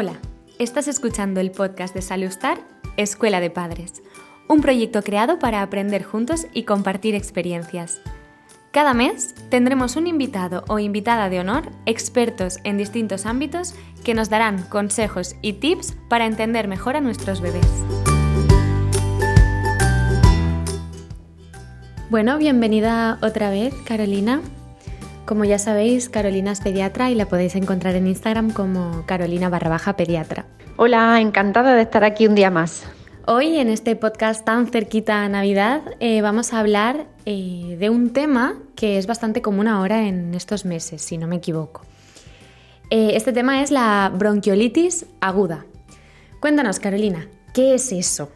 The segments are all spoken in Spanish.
Hola, estás escuchando el podcast de Salustar, Escuela de Padres, un proyecto creado para aprender juntos y compartir experiencias. Cada mes tendremos un invitado o invitada de honor, expertos en distintos ámbitos, que nos darán consejos y tips para entender mejor a nuestros bebés. Bueno, bienvenida otra vez, Carolina. Como ya sabéis, Carolina es pediatra y la podéis encontrar en Instagram como Carolina barra baja pediatra. Hola, encantada de estar aquí un día más. Hoy en este podcast tan cerquita a Navidad eh, vamos a hablar eh, de un tema que es bastante común ahora en estos meses, si no me equivoco. Eh, este tema es la bronquiolitis aguda. Cuéntanos, Carolina, ¿qué es eso?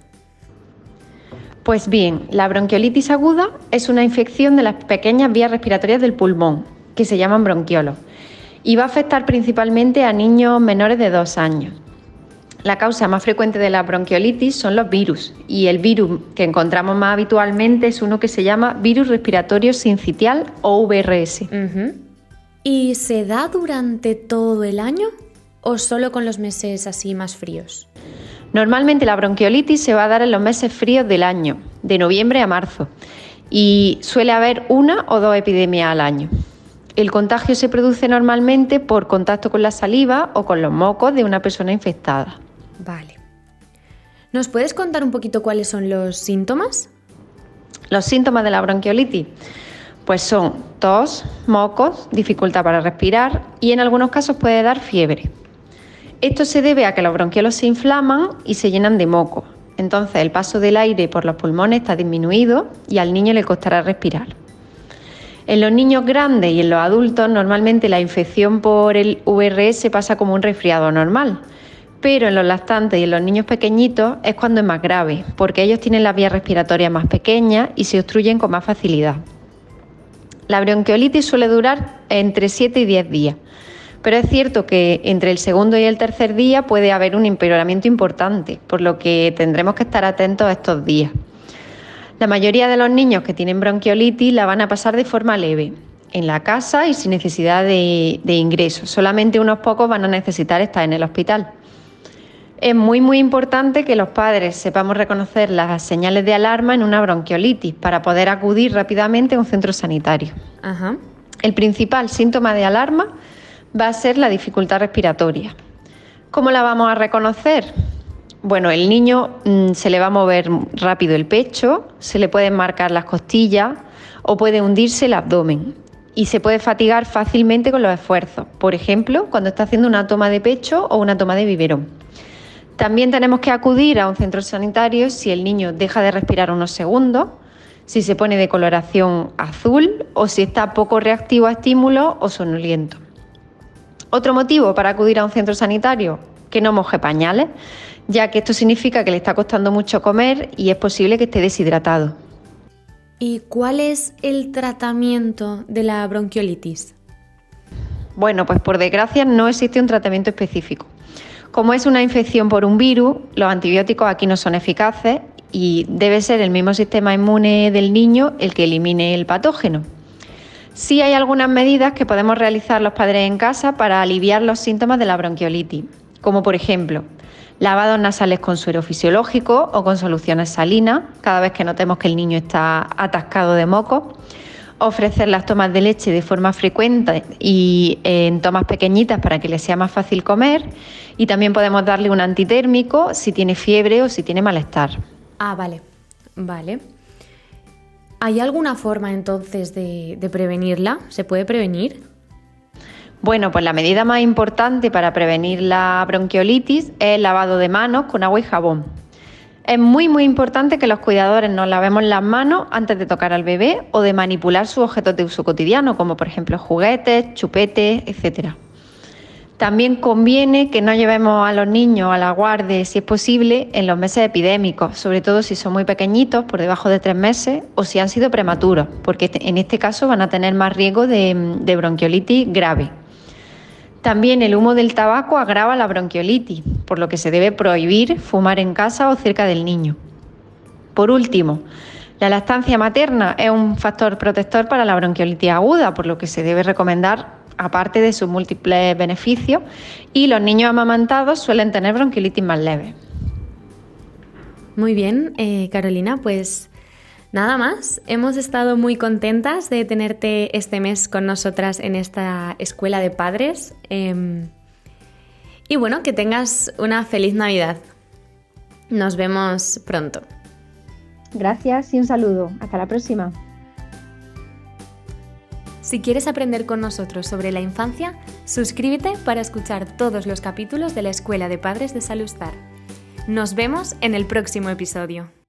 Pues bien, la bronquiolitis aguda es una infección de las pequeñas vías respiratorias del pulmón, que se llaman bronquiolos, y va a afectar principalmente a niños menores de dos años. La causa más frecuente de la bronquiolitis son los virus y el virus que encontramos más habitualmente es uno que se llama virus respiratorio sincitial o VRS. ¿Y se da durante todo el año o solo con los meses así más fríos? Normalmente la bronquiolitis se va a dar en los meses fríos del año, de noviembre a marzo, y suele haber una o dos epidemias al año. El contagio se produce normalmente por contacto con la saliva o con los mocos de una persona infectada. Vale. ¿Nos puedes contar un poquito cuáles son los síntomas? Los síntomas de la bronquiolitis pues son tos, mocos, dificultad para respirar y en algunos casos puede dar fiebre. Esto se debe a que los bronquiolos se inflaman y se llenan de moco. Entonces el paso del aire por los pulmones está disminuido y al niño le costará respirar. En los niños grandes y en los adultos normalmente la infección por el VRS pasa como un resfriado normal, pero en los lactantes y en los niños pequeñitos es cuando es más grave, porque ellos tienen las vías respiratorias más pequeñas y se obstruyen con más facilidad. La bronquiolitis suele durar entre 7 y 10 días, pero es cierto que entre el segundo y el tercer día puede haber un empeoramiento importante, por lo que tendremos que estar atentos a estos días. La mayoría de los niños que tienen bronquiolitis la van a pasar de forma leve, en la casa y sin necesidad de, de ingreso. Solamente unos pocos van a necesitar estar en el hospital. Es muy muy importante que los padres sepamos reconocer las señales de alarma en una bronquiolitis para poder acudir rápidamente a un centro sanitario. El principal síntoma de alarma va a ser la dificultad respiratoria. ¿Cómo la vamos a reconocer? Bueno, el niño mm, se le va a mover rápido el pecho, se le pueden marcar las costillas o puede hundirse el abdomen y se puede fatigar fácilmente con los esfuerzos, por ejemplo, cuando está haciendo una toma de pecho o una toma de biberón. También tenemos que acudir a un centro sanitario si el niño deja de respirar unos segundos, si se pone de coloración azul o si está poco reactivo a estímulos o sonoliento. Otro motivo para acudir a un centro sanitario, que no moje pañales, ya que esto significa que le está costando mucho comer y es posible que esté deshidratado. ¿Y cuál es el tratamiento de la bronquiolitis? Bueno, pues por desgracia no existe un tratamiento específico. Como es una infección por un virus, los antibióticos aquí no son eficaces y debe ser el mismo sistema inmune del niño el que elimine el patógeno. Sí hay algunas medidas que podemos realizar los padres en casa para aliviar los síntomas de la bronquiolitis, como por ejemplo lavados nasales con suero fisiológico o con soluciones salinas, cada vez que notemos que el niño está atascado de moco, ofrecer las tomas de leche de forma frecuente y en tomas pequeñitas para que le sea más fácil comer. Y también podemos darle un antitérmico si tiene fiebre o si tiene malestar. Ah, vale, vale. ¿Hay alguna forma entonces de prevenirla? ¿Se puede prevenir? Bueno, pues la medida más importante para prevenir la bronquiolitis es el lavado de manos con agua y jabón. Es muy muy importante que los cuidadores nos lavemos las manos antes de tocar al bebé o de manipular sus objetos de uso cotidiano, como por ejemplo juguetes, chupetes, etc. También conviene que no llevemos a los niños a la guardia, si es posible, en los meses epidémicos, sobre todo si son muy pequeñitos, por debajo de tres meses, o si han sido prematuros, porque en este caso van a tener más riesgo de, de bronquiolitis grave. También el humo del tabaco agrava la bronquiolitis, por lo que se debe prohibir fumar en casa o cerca del niño. Por último, la lactancia materna es un factor protector para la bronquiolitis aguda, por lo que se debe recomendar aparte de sus múltiples beneficios, y los niños amamantados suelen tener bronquiolitis más leve. Muy bien, eh, Carolina, pues nada más. Hemos estado muy contentas de tenerte este mes con nosotras en esta escuela de padres. Em, y bueno, que tengas una feliz Navidad. Nos vemos pronto. Gracias y un saludo. Hasta la próxima. Si quieres aprender con nosotros sobre la infancia, suscríbete para escuchar todos los capítulos de la Escuela de Padres de Salustar. Nos vemos en el próximo episodio.